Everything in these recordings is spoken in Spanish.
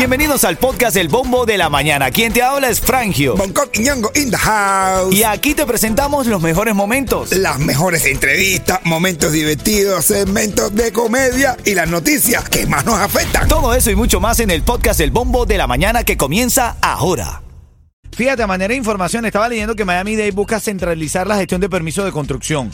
Bienvenidos al podcast El Bombo de la Mañana. Quien te habla es Frangio. Bangkok y Ñongo in the house. Y aquí te presentamos los mejores momentos. Las mejores entrevistas, momentos divertidos, segmentos de comedia y las noticias que más nos afectan. Todo eso y mucho más en el podcast El Bombo de la Mañana que comienza ahora. Fíjate, a manera de información, estaba leyendo que Miami Dade busca centralizar la gestión de permisos de construcción.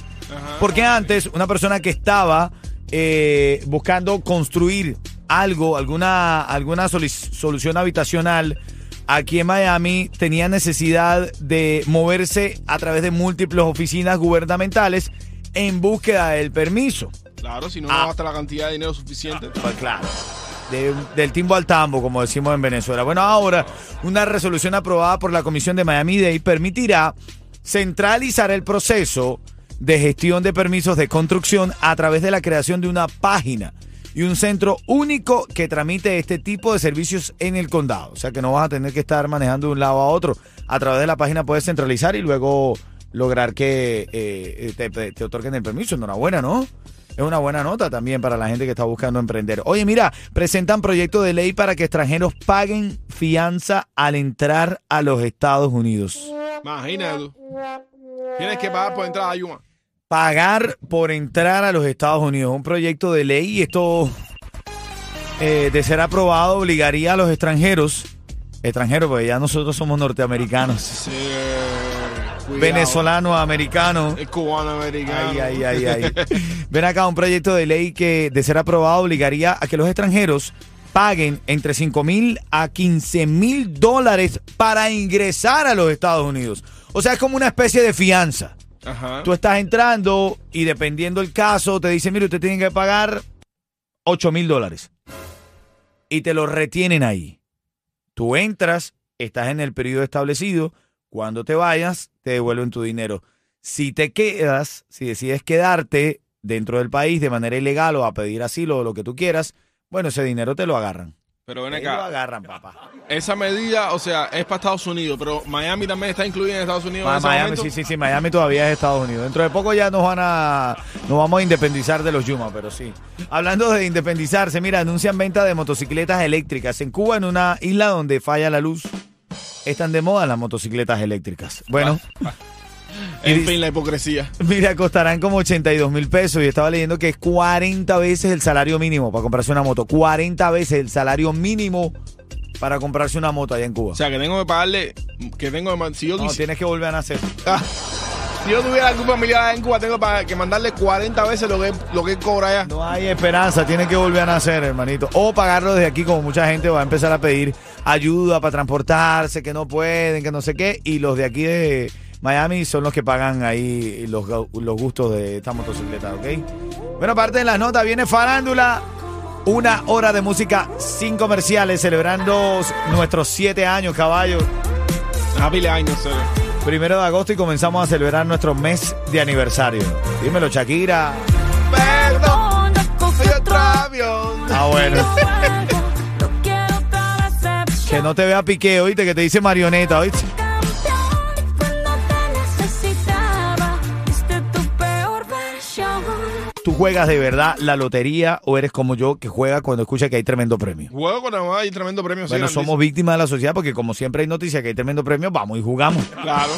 Porque antes, una persona que estaba eh, buscando construir algo, alguna, alguna solución habitacional aquí en Miami, tenía necesidad de moverse a través de múltiples oficinas gubernamentales en búsqueda del permiso. Claro, si no, Ah. no gasta la cantidad de dinero suficiente. Pues claro. de- del timbo al tambo, como decimos en Venezuela. Bueno, ahora una resolución aprobada por la Comisión de Miami-Dade permitirá centralizar el proceso de gestión de permisos de construcción a través de la creación de una página y un centro único que tramite este tipo de servicios en el condado. O sea que no vas a tener que estar manejando de un lado a otro. A través de la página puedes centralizar y luego lograr que eh, te, otorguen el permiso. Enhorabuena, ¿no? Es una buena nota también para la gente que está buscando emprender. Oye, mira, presentan proyecto de ley para que extranjeros paguen fianza al entrar a los Estados Unidos. Imagínate. Tienes que pagar por entrar a Yuma. Pagar por entrar a los Estados Unidos. Un proyecto de ley y esto, eh, de ser aprobado, obligaría a los extranjeros, extranjeros, porque ya nosotros somos norteamericanos, Sí, cuidado. venezolanos, americanos. Cubano americano. Ay, ay, ay, ay. Ven acá, un proyecto de ley que, de ser aprobado, obligaría a que los extranjeros paguen entre 5 mil a 15 mil dólares para ingresar a los Estados Unidos. O sea, es como una especie de fianza. Tú estás entrando y dependiendo el caso, te dicen, mire, usted tiene que pagar 8 mil dólares. Y te lo retienen ahí. Tú entras, estás en el periodo establecido, cuando te vayas, te devuelven tu dinero. Si te quedas, si decides quedarte dentro del país de manera ilegal o a pedir asilo o lo que tú quieras, bueno, ese dinero te lo agarran. Pero ven lo acá. agarran, papá. Esa medida, o sea, es para Estados Unidos, pero Miami también está incluida en Estados Unidos. en Ma- ese Miami, momento. sí, sí, sí, Miami todavía es Estados Unidos. Dentro de poco ya nos van a, nos vamos a independizar de los Yuma, pero sí. Hablando de independizarse, mira, anuncian venta de motocicletas eléctricas en Cuba, en una isla donde falla la luz. Están de moda las motocicletas eléctricas. Bueno, En fin, la hipocresía. mira, costarán como 82 mil pesos y estaba leyendo que es 40 veces el salario mínimo para comprarse una moto. 40 veces el salario mínimo para comprarse una moto allá en Cuba. O sea, que tengo que pagarle. Que tengo que. Si yo, no, tienes que volver a nacer. Ah, si yo tuviera algún familiar en Cuba, tengo que mandarle 40 veces lo que, lo que cobra allá. No hay esperanza, tiene que volver a nacer, hermanito. O pagarlo desde aquí, como mucha gente va a empezar a pedir ayuda para transportarse, que no pueden, que no sé qué. Y los de aquí de Miami son los que pagan ahí los, los gustos de esta motocicleta, ¿ok? Bueno, aparte de las notas, viene Farándula. Una hora de música sin comerciales, celebrando nuestros siete años, caballo. Happy de años, serio. Primero de agosto y comenzamos a celebrar nuestro mes de aniversario. Dímelo, Shakira. Perdón, fui otro avión. Ah, bueno. Que no te vea pique, oíste, que te dice marioneta, oíste. Juegas de verdad la lotería o eres como yo que juega cuando escucha que hay tremendo premio? Juego la hay tremendo premio. sí, Bueno, grandísimo. somos víctimas de la sociedad porque como siempre hay noticias que hay tremendo premio, vamos y jugamos. Claro.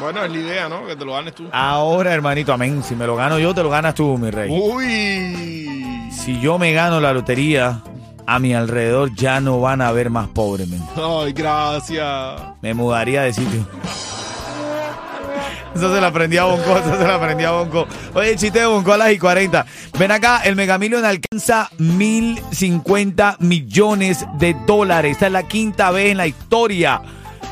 Bueno, es la idea, ¿no? Que te lo ganes tú. Ahora, hermanito, amén. Si me lo gano yo, te lo ganas tú, mi rey. Uy. Si yo me gano la lotería, a mi alrededor ya no van a haber más pobres, men. Ay, gracias. Me mudaría de sitio. Eso se la aprendí a Bonco, eso se la aprendí a Bonco. Oye, chiste de Bonco a las y 40. Ven acá, el Mega Million alcanza 1050 millones de dólares. Esta es la quinta vez en la historia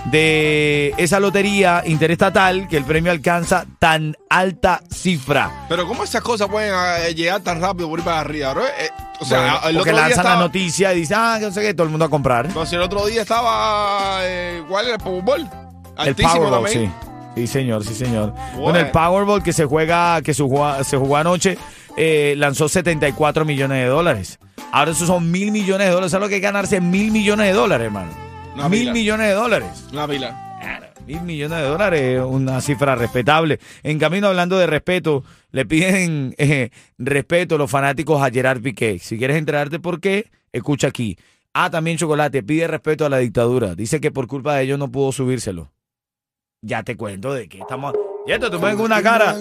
de esa lotería interestatal que el premio alcanza tan alta cifra. Pero ¿cómo esas cosas pueden eh, llegar tan rápido por ir para arriba, bro? Eh, o sea, Bueno, el porque otro día lanzan la estaba... noticia y dicen, ah, que no sé qué, todo el mundo a comprar. Entonces el otro día estaba... eh, ¿Cuál era el Powerball? El Altísimo Powerball, sí. también. Sí, señor, sí, señor. Bueno. Bueno, el Powerball que se juega, que se jugó, se jugó anoche, eh, lanzó 74 millones de dólares. Ahora esos son mil millones de dólares. ¿Sabes lo que es ganarse mil millones de dólares, hermano? Una mil pila. millones de dólares. Una pila. Mil millones de dólares, una cifra respetable. En camino, hablando de respeto, le piden eh, respeto los fanáticos a Gerard Piqué. Si quieres enterarte por qué, escucha aquí. Ah, también Chocolate pide respeto a la dictadura. Dice que por culpa de ellos no pudo subírselo. Ya te cuento de qué estamos. Y esto, tú me con una cara.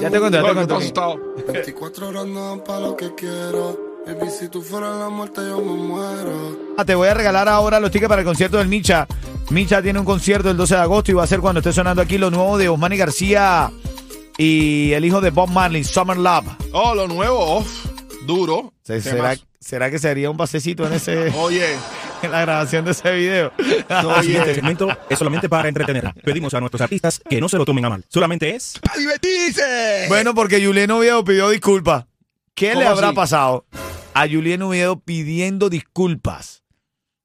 Ya te cuento, ya te cuento. asustado. 24 horas no dan pa' lo que quiero. Baby, si tú fueras la muerte, yo me muero. Ah, Te voy a regalar ahora los tickets para el concierto del Micha. Micha tiene un concierto el 12 de agosto y va a ser cuando esté sonando aquí lo nuevo de Osmani García y el hijo de Bob Marley, Summer Love. Oh, lo nuevo, oh, duro. Se- ¿Qué ¿Será, más? ¿Será que sería un pasecito en ese Oye, en la grabación de ese video? El siguiente oye. segmento es solamente para entretener. Pedimos a nuestros artistas que no se lo tomen a mal. Solamente es ¡A divertirse! bueno, porque Julián Oviedo pidió disculpas. ¿Qué le ¿Cómo habrá así? pasado a Julián Oviedo pidiendo disculpas?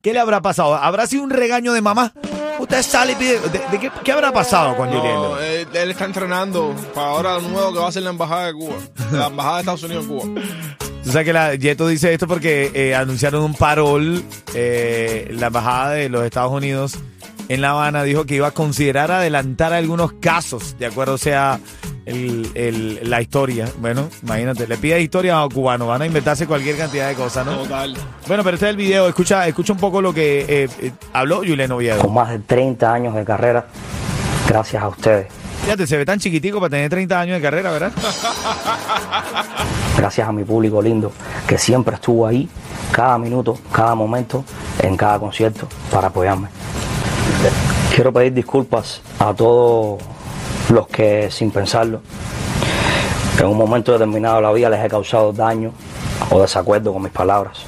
¿Qué le habrá pasado? ¿Habrá sido un regaño de mamá? Usted sale y pide... ¿De, de qué, qué habrá pasado con Julián? No, él, él está entrenando para ahora lo nuevo que va a ser la embajada de Cuba. La embajada de Estados Unidos en Cuba. Tú sabes que la Yeto dice esto porque eh, anunciaron un parol, eh, la embajada de los Estados Unidos en La Habana dijo que iba a considerar adelantar algunos casos, de acuerdo sea el- el- la historia. Bueno, imagínate, le pide historia a los cubanos, van a inventarse cualquier cantidad de cosas, ¿no? Total. Bueno, pero este es el video, escucha, escucha un poco lo que eh, eh, habló Julián Oviedo. con más de 30 años de carrera, gracias a ustedes, Fíjate, se ve tan chiquitico para tener 30 años de carrera, ¿verdad? gracias a mi público lindo que siempre estuvo ahí, cada minuto, cada momento, en cada concierto, para apoyarme. Quiero pedir disculpas a todos los que, sin pensarlo, en un momento determinado de la vida les he causado daño o desacuerdo con mis palabras.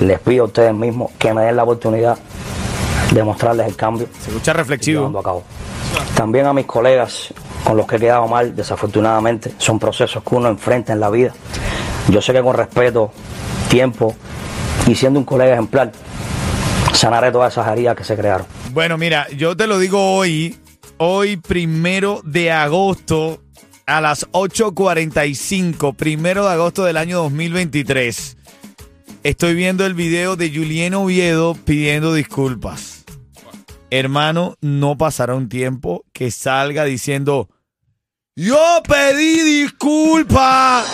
Les pido a ustedes mismos que me den la oportunidad de mostrarles el cambio Se escucha llevando reflexivo. a cabo. También a mis colegas con los que he quedado mal, desafortunadamente, son procesos que uno enfrenta en la vida. Yo sé que con respeto, tiempo y siendo un colega ejemplar, sanaré todas esas heridas que se crearon. Bueno, mira, yo te lo digo hoy, hoy primero de agosto a las 8.45, primero de agosto del año 2023. Estoy viendo el video de Julián Oviedo pidiendo disculpas. Hermano, no pasará un tiempo que salga diciendo, yo pedí disculpas.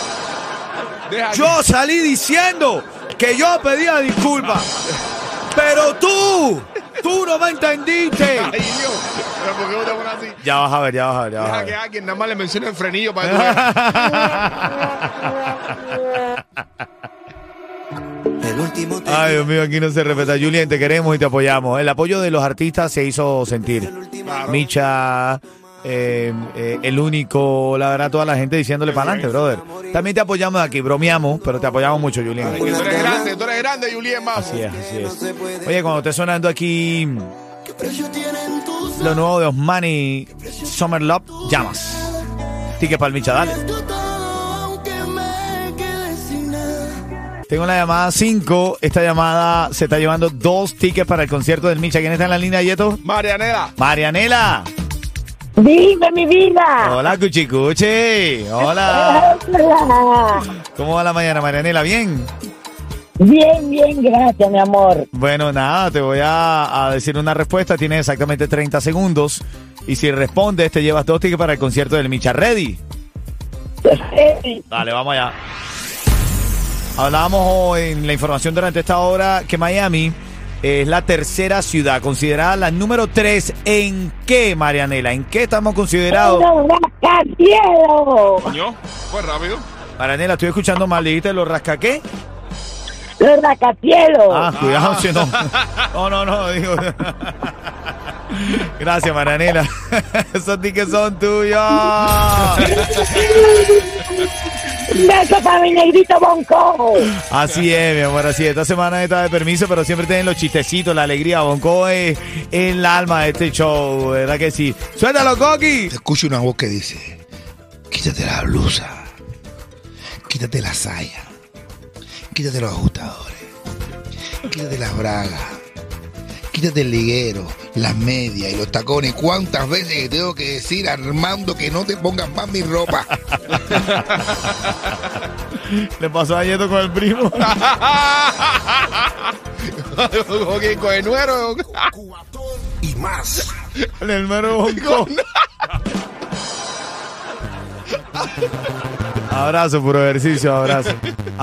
Deja Yo salí diciendo que yo pedía disculpas. Pero tú, tú no me entendiste. Ay, Dios. Pero ¿por qué te pones así? Ya vas a ver, ya vas a ver, ya vas a Deja que ver. alguien nada más le mencione el frenillo para que tú veas. El último te Ay, Dios mío, aquí no se respeta. Julián, te queremos y te apoyamos. El apoyo de los artistas se hizo sentir. Micha, eh, eh, el único, la verdad, toda la gente diciéndole para adelante, brother. También te apoyamos aquí, bromeamos, pero te apoyamos mucho, Julián. Tú eres grande, tú eres grande, Julián, vamos. Así es, así es. Oye, cuando esté sonando aquí ¿Qué precio tienen tus lo nuevo de Osmani Summer Love, llamas. Tique para el Micha, dale. Tengo la llamada 5. Esta llamada se está llevando dos tickets para el concierto del Micha. ¿Quién está en la línea, Yeto? Marianela. Marianela. Dime mi vida. Hola, Cuchicuchi. Hola. Hola. ¿Cómo va la mañana, Marianela? ¿Bien? Bien, bien, gracias, mi amor. Bueno, nada, te voy a, a decir una respuesta. Tienes exactamente 30 segundos. Y si respondes, te llevas dos tickets para el concierto del Micha. ¿Ready? Dale, vamos allá. Hablábamos en la información durante esta hora que Miami es la tercera ciudad, considerada la número 3. ¿En qué, Marianela? ¿En qué estamos considerados? ¡Los rascacielos! Coño, fue rápido. Marianela, estoy escuchando mal. ¿Dijiste los rasca qué? ¡Los rascacielos! Ah, cuidado, si no. No, no, no, digo. Gracias, Marianela. Esos tickets son tuyos. ¡Un beso para mi negrito Bonco! Así es, mi amor, así es. Esta semana está de permiso, pero siempre tienen los chistecitos, la alegría. Bonco es el alma de este show, ¿verdad que sí? ¡Suéltalo, Coqui! Escucho una voz que dice, quítate la blusa, quítate la saya, quítate los ajustadores, quítate las bragas, quítate el liguero, las medias y los tacones. ¿Cuántas veces que tengo que decir, Armando, que no te pongas más mi ropa? Le pasó a Yeto con el primo. ok, con el nuero. Cubatón. y más. Con el bonco. abrazo, puro ejercicio, abrazo.